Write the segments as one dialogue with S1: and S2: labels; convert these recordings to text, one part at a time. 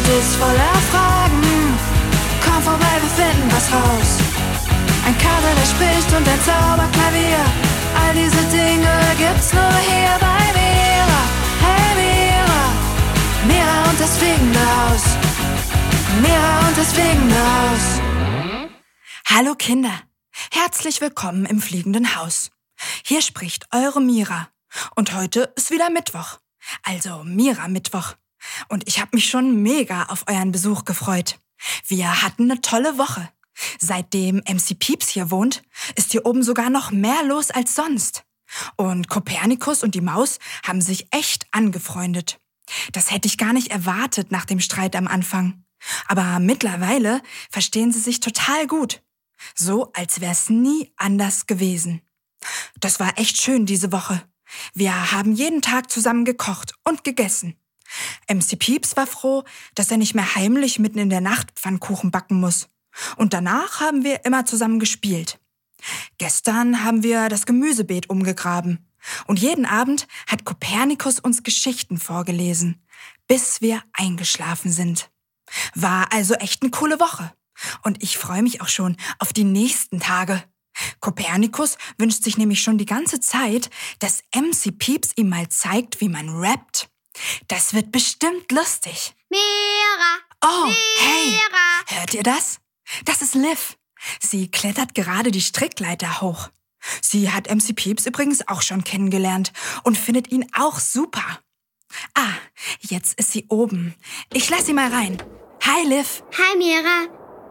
S1: Welt ist voller Fragen. Komm vorbei, wir finden was raus. Ein Kater, der spricht und ein Zauberklavier. All diese Dinge gibt's nur hier bei Mira. Hey Mira, Mira und das fliegende Haus. Mira und das fliegende Haus.
S2: Hallo Kinder, herzlich willkommen im fliegenden Haus. Hier spricht eure Mira. Und heute ist wieder Mittwoch. Also Mira Mittwoch. Und ich habe mich schon mega auf euren Besuch gefreut. Wir hatten eine tolle Woche. Seitdem MC Pieps hier wohnt, ist hier oben sogar noch mehr los als sonst. Und Kopernikus und die Maus haben sich echt angefreundet. Das hätte ich gar nicht erwartet nach dem Streit am Anfang. Aber mittlerweile verstehen sie sich total gut. So, als wär's nie anders gewesen. Das war echt schön diese Woche. Wir haben jeden Tag zusammen gekocht und gegessen. MC Pieps war froh, dass er nicht mehr heimlich mitten in der Nacht Pfannkuchen backen muss. Und danach haben wir immer zusammen gespielt. Gestern haben wir das Gemüsebeet umgegraben. Und jeden Abend hat Kopernikus uns Geschichten vorgelesen, bis wir eingeschlafen sind. War also echt eine coole Woche. Und ich freue mich auch schon auf die nächsten Tage. Kopernikus wünscht sich nämlich schon die ganze Zeit, dass MC Pieps ihm mal zeigt, wie man rappt. Das wird bestimmt lustig.
S3: Mira!
S2: Oh,
S3: Mira!
S2: hey, hört ihr das? Das ist Liv. Sie klettert gerade die Strickleiter hoch. Sie hat MC Pieps übrigens auch schon kennengelernt und findet ihn auch super. Ah, jetzt ist sie oben. Ich lass sie mal rein. Hi, Liv.
S3: Hi, Mira.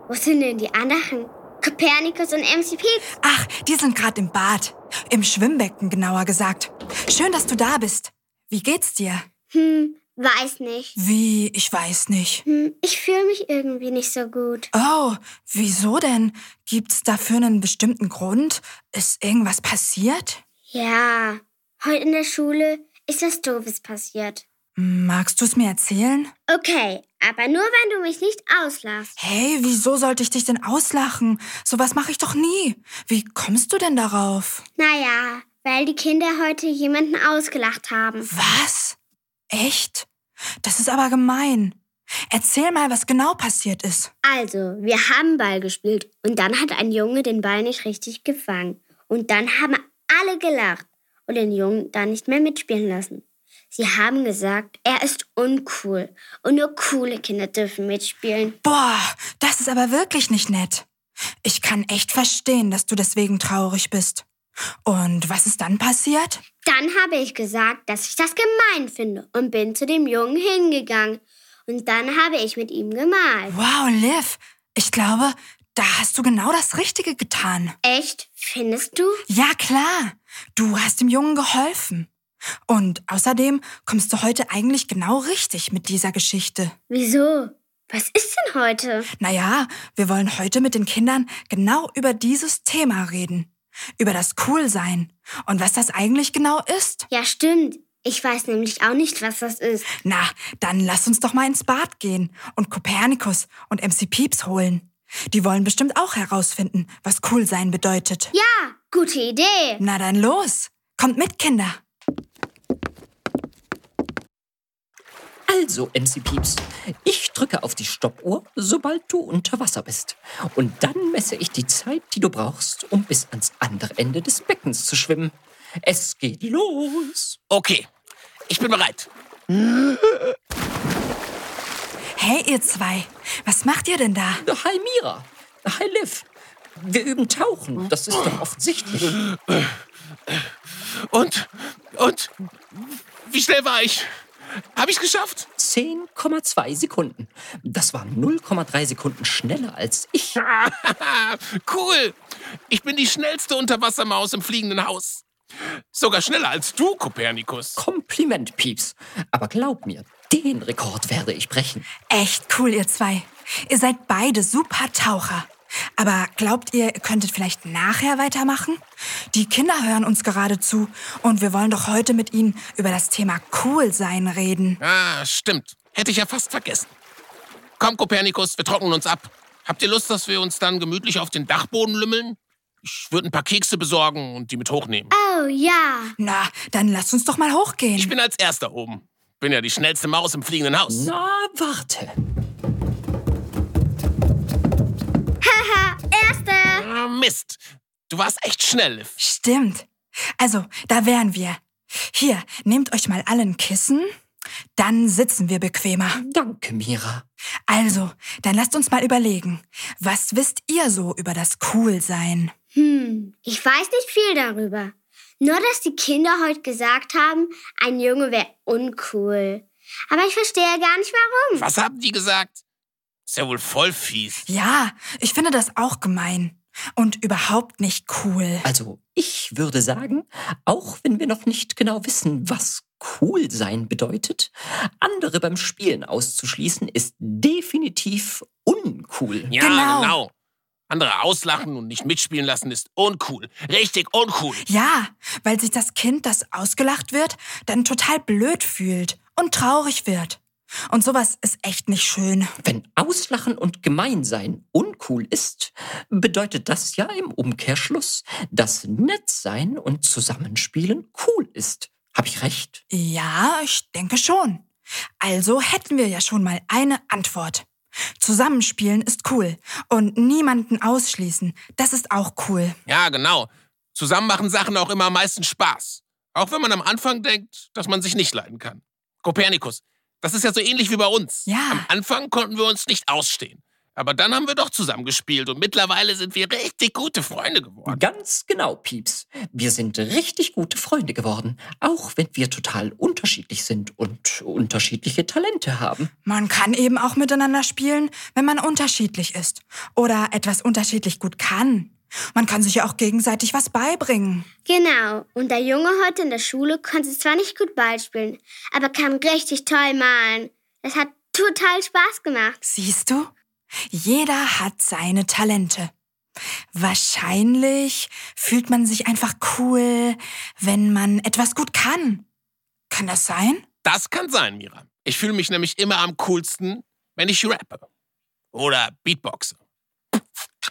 S3: Wo sind denn die anderen? Kopernikus und MC Pieps?
S2: Ach, die sind gerade im Bad. Im Schwimmbecken, genauer gesagt. Schön, dass du da bist. Wie geht's dir?
S3: Hm, weiß nicht.
S2: Wie, ich weiß nicht.
S3: Hm, ich fühle mich irgendwie nicht so gut.
S2: Oh, wieso denn? Gibt's dafür einen bestimmten Grund? Ist irgendwas passiert?
S3: Ja, heute in der Schule ist was Doofes passiert.
S2: Magst du's mir erzählen?
S3: Okay, aber nur wenn du mich nicht auslachst.
S2: Hey, wieso sollte ich dich denn auslachen? Sowas mache ich doch nie. Wie kommst du denn darauf?
S3: Naja, weil die Kinder heute jemanden ausgelacht haben.
S2: Was? Echt? Das ist aber gemein. Erzähl mal, was genau passiert ist.
S3: Also, wir haben Ball gespielt und dann hat ein Junge den Ball nicht richtig gefangen. Und dann haben alle gelacht und den Jungen dann nicht mehr mitspielen lassen. Sie haben gesagt, er ist uncool und nur coole Kinder dürfen mitspielen.
S2: Boah, das ist aber wirklich nicht nett. Ich kann echt verstehen, dass du deswegen traurig bist. Und was ist dann passiert?
S3: Dann habe ich gesagt, dass ich das gemein finde und bin zu dem Jungen hingegangen. Und dann habe ich mit ihm gemalt.
S2: Wow, Liv, ich glaube, da hast du genau das Richtige getan.
S3: Echt? Findest du?
S2: Ja, klar. Du hast dem Jungen geholfen. Und außerdem kommst du heute eigentlich genau richtig mit dieser Geschichte.
S3: Wieso? Was ist denn heute?
S2: Naja, wir wollen heute mit den Kindern genau über dieses Thema reden. Über das Coolsein. Und was das eigentlich genau ist.
S3: Ja, stimmt. Ich weiß nämlich auch nicht, was das ist.
S2: Na, dann lass uns doch mal ins Bad gehen und Kopernikus und MC Pieps holen. Die wollen bestimmt auch herausfinden, was Coolsein bedeutet.
S3: Ja, gute Idee.
S2: Na dann los. Kommt mit, Kinder.
S4: Also, MC Pieps, ich drücke auf die Stoppuhr, sobald du unter Wasser bist. Und dann messe ich die Zeit, die du brauchst, um bis ans andere Ende des Beckens zu schwimmen. Es geht los.
S5: Okay, ich bin bereit.
S2: Hey, ihr zwei. Was macht ihr denn da?
S4: Hi, Mira. Hi, Liv. Wir üben Tauchen, das ist doch offensichtlich.
S5: Und, und, wie schnell war ich? Habe ich's geschafft?
S4: 10,2 Sekunden. Das waren 0,3 Sekunden schneller als ich.
S5: cool. Ich bin die schnellste Unterwassermaus im fliegenden Haus. Sogar schneller als du, Kopernikus.
S4: Kompliment, Pieps. Aber glaub mir, den Rekord werde ich brechen.
S2: Echt cool, ihr zwei. Ihr seid beide super Taucher. Aber glaubt ihr, ihr könntet vielleicht nachher weitermachen? Die Kinder hören uns gerade zu und wir wollen doch heute mit ihnen über das Thema Coolsein reden.
S5: Ah, stimmt. Hätte ich ja fast vergessen. Komm, Kopernikus, wir trocknen uns ab. Habt ihr Lust, dass wir uns dann gemütlich auf den Dachboden lümmeln? Ich würde ein paar Kekse besorgen und die mit hochnehmen.
S3: Oh ja.
S2: Na, dann lasst uns doch mal hochgehen.
S5: Ich bin als Erster oben. Bin ja die schnellste Maus im fliegenden Haus.
S4: Na, warte.
S5: Ah, Mist. Du warst echt schnell, Liv.
S2: Stimmt. Also, da wären wir. Hier, nehmt euch mal alle ein Kissen. Dann sitzen wir bequemer.
S4: Danke, Mira.
S2: Also, dann lasst uns mal überlegen. Was wisst ihr so über das Coolsein?
S3: Hm, ich weiß nicht viel darüber. Nur, dass die Kinder heute gesagt haben, ein Junge wäre uncool. Aber ich verstehe gar nicht warum.
S5: Was haben die gesagt? Ist ja wohl voll fies.
S2: Ja, ich finde das auch gemein. Und überhaupt nicht cool.
S4: Also, ich würde sagen, auch wenn wir noch nicht genau wissen, was cool sein bedeutet, andere beim Spielen auszuschließen, ist definitiv uncool.
S5: Ja,
S2: Genau.
S5: genau. Andere auslachen und nicht mitspielen lassen ist uncool. Richtig uncool.
S2: Ja, weil sich das Kind, das ausgelacht wird, dann total blöd fühlt und traurig wird. Und sowas ist echt nicht schön.
S4: Wenn Auslachen und Gemeinsein uncool ist, bedeutet das ja im Umkehrschluss, dass Nettsein und Zusammenspielen cool ist. Hab ich recht?
S2: Ja, ich denke schon. Also hätten wir ja schon mal eine Antwort. Zusammenspielen ist cool und niemanden ausschließen, das ist auch cool.
S5: Ja, genau. Zusammen machen Sachen auch immer am meisten Spaß. Auch wenn man am Anfang denkt, dass man sich nicht leiden kann. Kopernikus, das ist ja so ähnlich wie bei uns.
S2: Ja.
S5: Am Anfang konnten wir uns nicht ausstehen. Aber dann haben wir doch zusammen gespielt und mittlerweile sind wir richtig gute Freunde geworden.
S4: Ganz genau, Pieps. Wir sind richtig gute Freunde geworden, auch wenn wir total unterschiedlich sind und unterschiedliche Talente haben.
S2: Man kann eben auch miteinander spielen, wenn man unterschiedlich ist oder etwas unterschiedlich gut kann. Man kann sich ja auch gegenseitig was beibringen.
S3: Genau. Und der Junge heute in der Schule konnte zwar nicht gut Ball spielen, aber kann richtig toll malen. Es hat total Spaß gemacht.
S2: Siehst du? Jeder hat seine Talente. Wahrscheinlich fühlt man sich einfach cool, wenn man etwas gut kann. Kann das sein?
S5: Das kann sein, Mira. Ich fühle mich nämlich immer am coolsten, wenn ich rappe. Oder Beatboxe.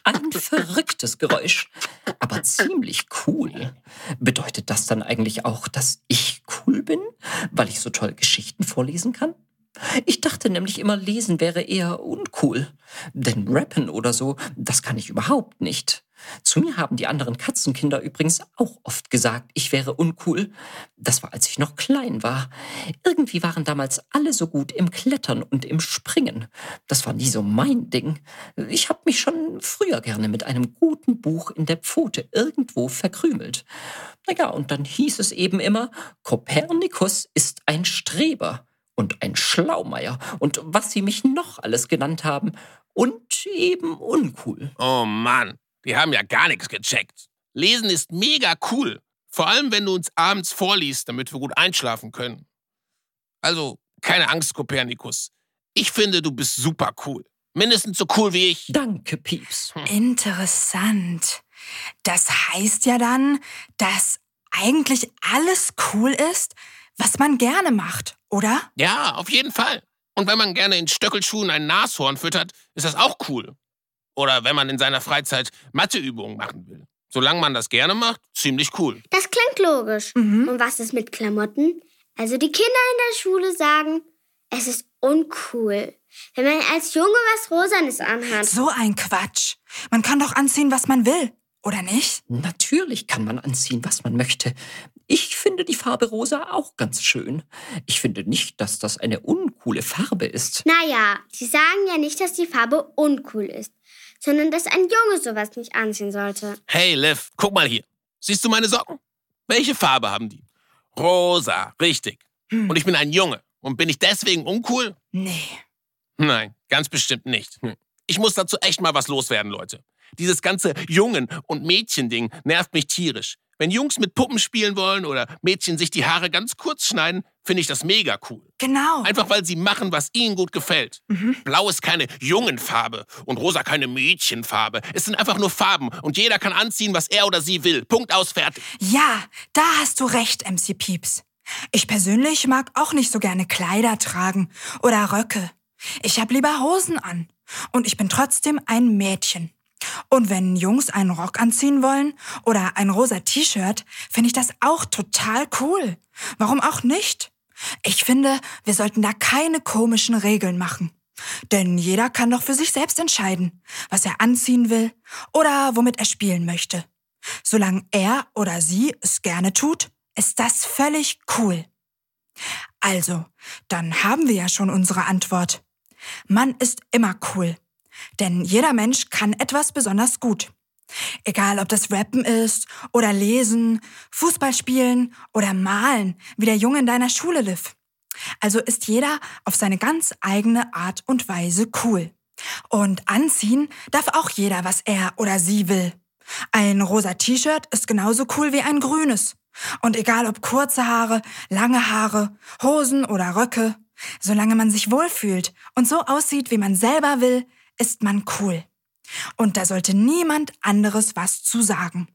S4: Ein verrücktes Geräusch, aber ziemlich cool. Bedeutet das dann eigentlich auch, dass ich cool bin, weil ich so toll Geschichten vorlesen kann? Ich dachte nämlich immer, lesen wäre eher uncool. Denn rappen oder so, das kann ich überhaupt nicht. Zu mir haben die anderen Katzenkinder übrigens auch oft gesagt, ich wäre uncool. Das war, als ich noch klein war. Irgendwie waren damals alle so gut im Klettern und im Springen. Das war nie so mein Ding. Ich habe mich schon früher gerne mit einem guten Buch in der Pfote irgendwo verkrümelt. Naja, und dann hieß es eben immer, Kopernikus ist ein Streber und ein Schlaumeier und was sie mich noch alles genannt haben und eben uncool.
S5: Oh Mann, die haben ja gar nichts gecheckt. Lesen ist mega cool. Vor allem, wenn du uns abends vorliest, damit wir gut einschlafen können. Also, keine Angst, Kopernikus. Ich finde, du bist super cool. Mindestens so cool wie ich.
S4: Danke, Pieps.
S2: Interessant. Das heißt ja dann, dass eigentlich alles cool ist, was man gerne macht, oder?
S5: Ja, auf jeden Fall. Und wenn man gerne in Stöckelschuhen ein Nashorn füttert, ist das auch cool. Oder wenn man in seiner Freizeit Matheübungen machen will. Solange man das gerne macht, ziemlich cool.
S3: Das klingt logisch.
S2: Mhm.
S3: Und was ist mit Klamotten? Also die Kinder in der Schule sagen, es ist uncool, wenn man als Junge was Rosanes anhat.
S2: So ein Quatsch. Man kann doch anziehen, was man will, oder nicht?
S4: Natürlich kann man anziehen, was man möchte. Ich finde die Farbe rosa auch ganz schön. Ich finde nicht, dass das eine uncoole Farbe ist.
S3: Naja, sie sagen ja nicht, dass die Farbe uncool ist, sondern dass ein Junge sowas nicht anziehen sollte.
S5: Hey, Liv, guck mal hier. Siehst du meine Socken? Welche Farbe haben die? Rosa, richtig. Und ich bin ein Junge. Und bin ich deswegen uncool?
S2: Nee.
S5: Nein, ganz bestimmt nicht. Hm. Ich muss dazu echt mal was loswerden, Leute. Dieses ganze Jungen- und Mädchen-Ding nervt mich tierisch. Wenn Jungs mit Puppen spielen wollen oder Mädchen sich die Haare ganz kurz schneiden, finde ich das mega cool.
S2: Genau.
S5: Einfach weil sie machen, was ihnen gut gefällt. Blau ist keine Jungenfarbe und rosa keine Mädchenfarbe. Es sind einfach nur Farben und jeder kann anziehen, was er oder sie will. Punkt aus, fertig.
S2: Ja, da hast du recht, MC Pieps. Ich persönlich mag auch nicht so gerne Kleider tragen oder Röcke. Ich hab lieber Hosen an. Und ich bin trotzdem ein Mädchen. Und wenn Jungs einen Rock anziehen wollen oder ein rosa T-Shirt, finde ich das auch total cool. Warum auch nicht? Ich finde, wir sollten da keine komischen Regeln machen. Denn jeder kann doch für sich selbst entscheiden, was er anziehen will oder womit er spielen möchte. Solange er oder sie es gerne tut, ist das völlig cool. Also, dann haben wir ja schon unsere Antwort. Man ist immer cool. Denn jeder Mensch kann etwas besonders gut. Egal, ob das Rappen ist oder Lesen, Fußball spielen oder Malen, wie der Junge in deiner Schule Liv. Also ist jeder auf seine ganz eigene Art und Weise cool. Und anziehen darf auch jeder, was er oder sie will. Ein rosa T-Shirt ist genauso cool wie ein grünes. Und egal ob kurze Haare, lange Haare, Hosen oder Röcke, solange man sich wohlfühlt und so aussieht, wie man selber will, ist man cool. Und da sollte niemand anderes was zu sagen.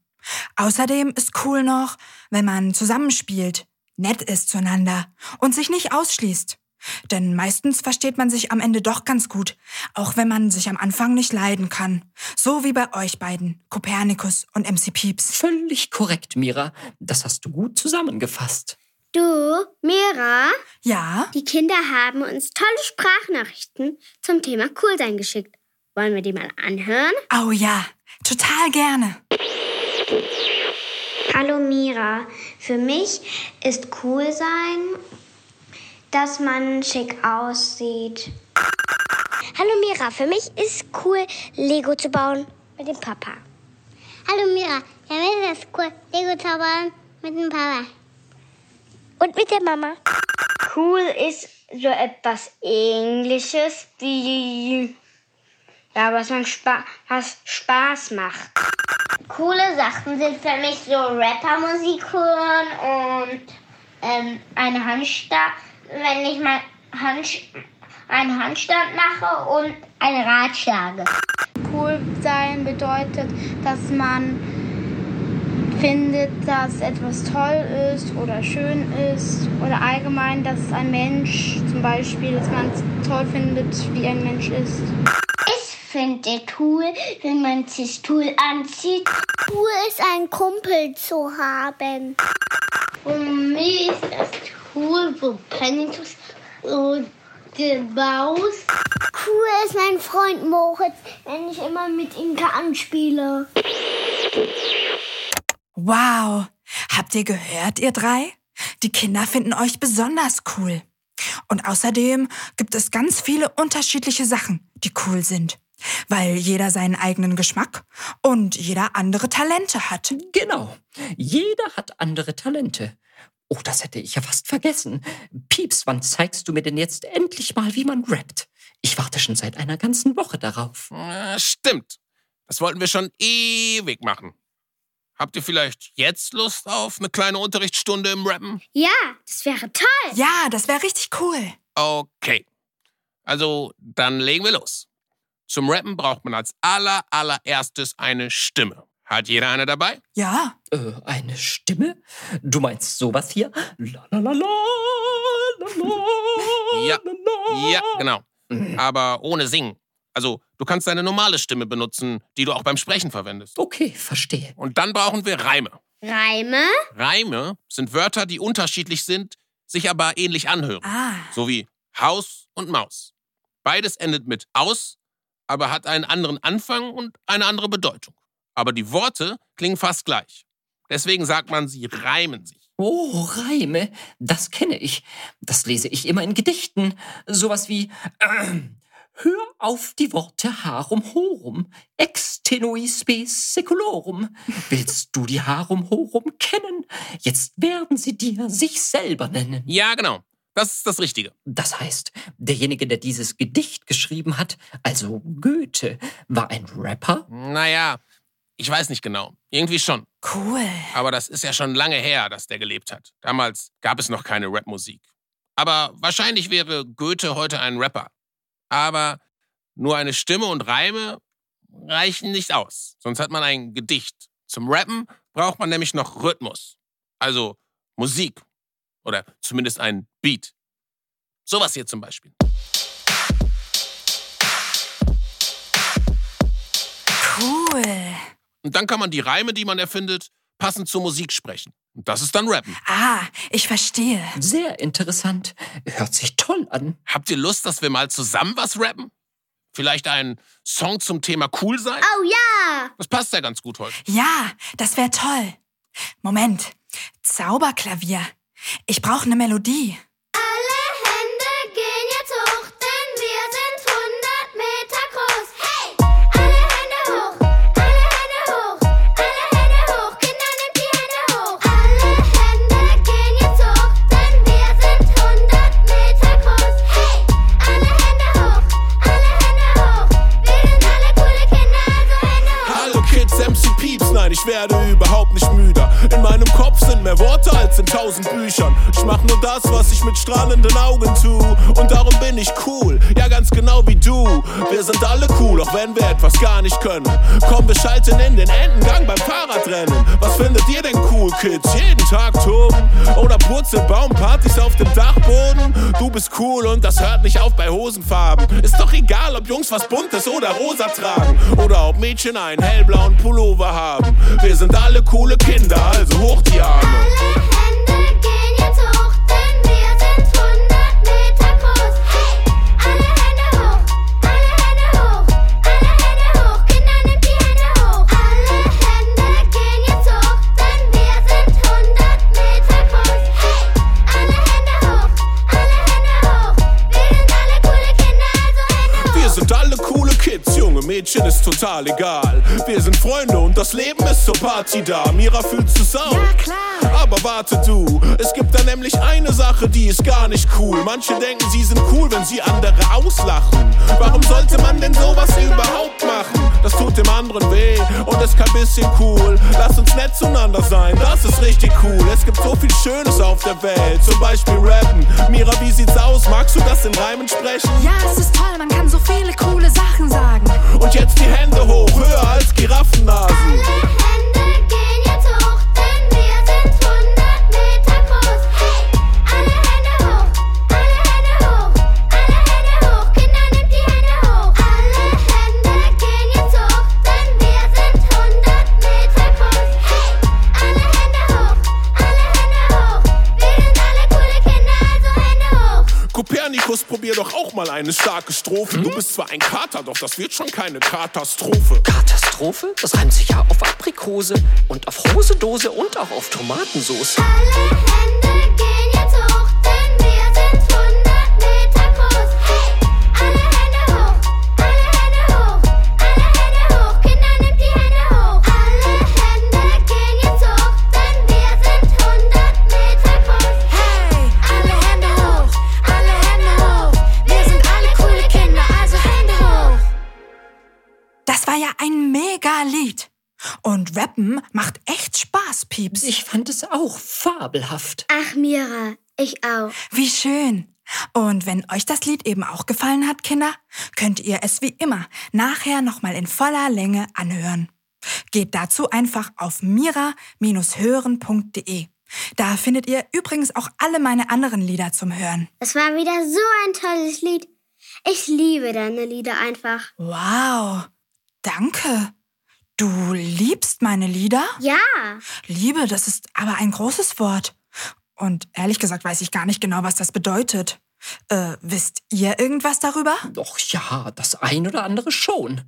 S2: Außerdem ist cool noch, wenn man zusammenspielt, nett ist zueinander und sich nicht ausschließt. Denn meistens versteht man sich am Ende doch ganz gut, auch wenn man sich am Anfang nicht leiden kann. So wie bei euch beiden, Kopernikus und MC Pieps.
S4: Völlig korrekt, Mira. Das hast du gut zusammengefasst.
S3: Du, Mira,
S2: Ja?
S3: die Kinder haben uns tolle Sprachnachrichten zum Thema Coolsein geschickt. Wollen wir die mal anhören?
S2: Oh ja, total gerne.
S6: Hallo Mira, für mich ist cool sein, dass man schick aussieht.
S7: Hallo Mira, für mich ist cool, Lego zu bauen mit dem Papa.
S6: Hallo Mira, für mich ist cool, Lego zu bauen mit dem Papa.
S7: Und mit der Mama.
S6: Cool ist so etwas ähnliches wie ja, was man spa was Spaß macht. Coole Sachen sind für mich so Rappermusik hören und ähm, eine Handstand, wenn ich mal Hand, einen Handstand mache und eine Ratschlage.
S8: Cool sein bedeutet, dass man findet, dass etwas toll ist oder schön ist oder allgemein, dass ein Mensch zum Beispiel, dass man es toll findet, wie ein Mensch ist.
S6: Ich finde cool, wenn man sich cool anzieht.
S7: Cool ist, einen Kumpel zu haben.
S6: Für mich ist es cool, wo Penitus und gebaut.
S7: Cool ist mein Freund Moritz, wenn ich immer mit ihm anspiele.
S2: Wow. Habt ihr gehört, ihr drei? Die Kinder finden euch besonders cool. Und außerdem gibt es ganz viele unterschiedliche Sachen, die cool sind. Weil jeder seinen eigenen Geschmack und jeder andere Talente hat.
S4: Genau. Jeder hat andere Talente. Oh, das hätte ich ja fast vergessen. Pieps, wann zeigst du mir denn jetzt endlich mal, wie man rappt? Ich warte schon seit einer ganzen Woche darauf.
S5: Äh, stimmt. Das wollten wir schon ewig machen. Habt ihr vielleicht jetzt Lust auf eine kleine Unterrichtsstunde im Rappen?
S3: Ja, das wäre toll.
S2: Ja, das wäre richtig cool.
S5: Okay. Also, dann legen wir los. Zum Rappen braucht man als aller, allererstes eine Stimme. Hat jeder eine dabei?
S2: Ja.
S4: Äh, eine Stimme? Du meinst sowas hier? La la la la la la
S5: Ja.
S4: la, la.
S5: Ja, genau. Aber ohne Singen. Also, du kannst deine normale Stimme benutzen, die du auch beim Sprechen verwendest.
S4: Okay, verstehe.
S5: Und dann brauchen wir Reime.
S3: Reime?
S5: Reime sind Wörter, die unterschiedlich sind, sich aber ähnlich anhören.
S2: Ah.
S5: So wie Haus und Maus. Beides endet mit aus, aber hat einen anderen Anfang und eine andere Bedeutung. Aber die Worte klingen fast gleich. Deswegen sagt man, sie reimen sich.
S4: Oh, Reime, das kenne ich. Das lese ich immer in Gedichten. Sowas wie ähm, Hör auf die Worte harum horum, extenui spes seculorum. Willst du die harum horum kennen? Jetzt werden sie dir sich selber nennen.
S5: Ja, genau. Das ist das Richtige.
S4: Das heißt, derjenige, der dieses Gedicht geschrieben hat, also Goethe, war ein Rapper?
S5: Naja, ich weiß nicht genau. Irgendwie schon.
S2: Cool.
S5: Aber das ist ja schon lange her, dass der gelebt hat. Damals gab es noch keine Rapmusik. Aber wahrscheinlich wäre Goethe heute ein Rapper. Aber nur eine Stimme und Reime reichen nicht aus. Sonst hat man ein Gedicht. Zum Rappen braucht man nämlich noch Rhythmus. Also Musik. Oder zumindest ein Beat. Sowas hier zum Beispiel.
S2: Cool.
S5: Und dann kann man die Reime, die man erfindet,
S9: passend zur Musik sprechen. Und das ist dann Rappen.
S2: Ah, ich verstehe.
S4: Sehr interessant. Hört sich toll an.
S9: Habt ihr Lust, dass wir mal zusammen was rappen? Vielleicht einen Song zum Thema cool sein?
S10: Oh ja!
S9: Das passt ja ganz gut heute.
S2: Ja, das wäre toll. Moment. Zauberklavier. Ich brauche eine Melodie.
S5: Nein, ich In meinem Kopf sind mehr Worte als in tausend Büchern. Ich mach nur das, was ich mit strahlenden Augen tu. Und darum bin ich cool, ja ganz genau wie du. Wir sind alle cool, auch wenn wir etwas gar nicht können. Komm, wir schalten in den Endengang beim Fahrradrennen. Was findet ihr denn cool, Kids? Jeden Tag toben? Oder Purzelbaumpartys auf dem Dachboden? Du bist cool und das hört nicht auf bei Hosenfarben. Ist doch egal, ob Jungs was Buntes oder rosa tragen. Oder ob Mädchen einen hellblauen Pullover haben. Wir sind alle coole Kinder, also hoch die Arme.
S3: Alle Hände gehen
S5: total egal. Wir sind Freunde und das Leben ist zur Party da. Mira fühlst du's auch?
S2: Ja, klar.
S5: Aber warte du, es gibt da nämlich eine Sache, die ist gar nicht cool. Manche denken, sie sind cool, wenn sie andere auslachen. Warum sollte man denn sowas überhaupt machen? Das tut dem anderen weh und ist kein bisschen cool. Lass uns nett zueinander sein, das ist richtig cool. Es gibt so viel Schönes auf der Welt, zum Beispiel Rappen. Mira, wie sieht's aus? Magst du das in Reimen sprechen?
S2: Ja, es ist toll, man kann so viele
S5: bist zwar ein Kater, doch das wird schon keine Katastrophe.
S4: Katastrophe? Das reimt sich ja auf Aprikose und auf Rosedose und auch auf Tomatensauce.
S3: Alle Hände
S2: Und Rappen macht echt Spaß, Pieps.
S4: Ich fand es auch fabelhaft.
S10: Ach, Mira, ich auch.
S2: Wie schön. Und wenn euch das Lied eben auch gefallen hat, Kinder, könnt ihr es wie immer nachher nochmal in voller Länge anhören. Geht dazu einfach auf mira-hören.de. Da findet ihr übrigens auch alle meine anderen Lieder zum Hören.
S10: Das war wieder so ein tolles Lied. Ich liebe deine Lieder einfach.
S2: Wow, danke. Du liebst meine Lieder?
S10: Ja,
S2: Liebe, das ist aber ein großes Wort. Und ehrlich gesagt weiß ich gar nicht genau, was das bedeutet. Äh, wisst ihr irgendwas darüber?
S4: Doch ja, das ein oder andere schon.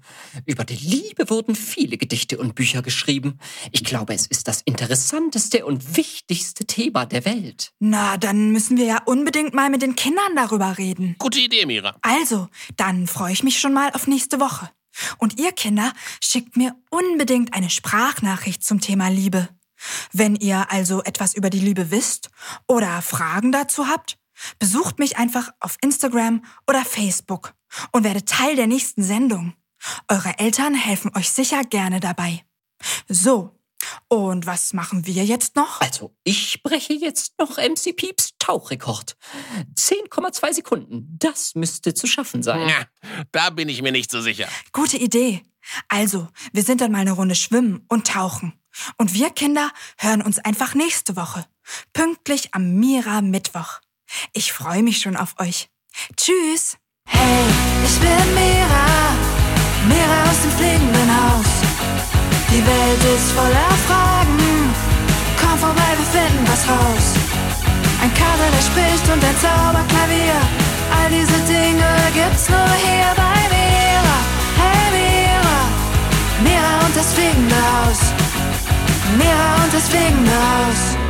S4: Über die Liebe wurden viele Gedichte und Bücher geschrieben. Ich glaube, es ist das interessanteste und wichtigste Thema der Welt.
S2: Na, dann müssen wir ja unbedingt mal mit den Kindern darüber reden.
S9: Gute Idee, Mira.
S2: Also, dann freue ich mich schon mal auf nächste Woche. Und ihr Kinder schickt mir unbedingt eine Sprachnachricht zum Thema Liebe. Wenn ihr also etwas über die Liebe wisst oder Fragen dazu habt, besucht mich einfach auf Instagram oder Facebook und werdet Teil der nächsten Sendung. Eure Eltern helfen euch sicher gerne dabei. So, und was machen wir jetzt noch?
S4: Also, ich breche jetzt noch MC Pieps Tauchrekord. 10,2 Sekunden. Das müsste zu schaffen sein.
S9: Ja, da bin ich mir nicht so sicher.
S2: Gute Idee. Also, wir sind dann mal eine Runde schwimmen und tauchen. Und wir Kinder hören uns einfach nächste Woche. Pünktlich am Mira Mittwoch. Ich freue mich schon auf euch. Tschüss. Hey, ich bin Mira. Mira aus dem fliegenden Haus. Die Welt ist voller Fragen. Komm vorbei, wir finden was raus. Ein Kader, der spricht und ein Zauberklavier. All diese Dinge gibt's nur hier bei Mira. Hey Mira, Mira und das fliegende Haus. Mira und das fliegende Haus.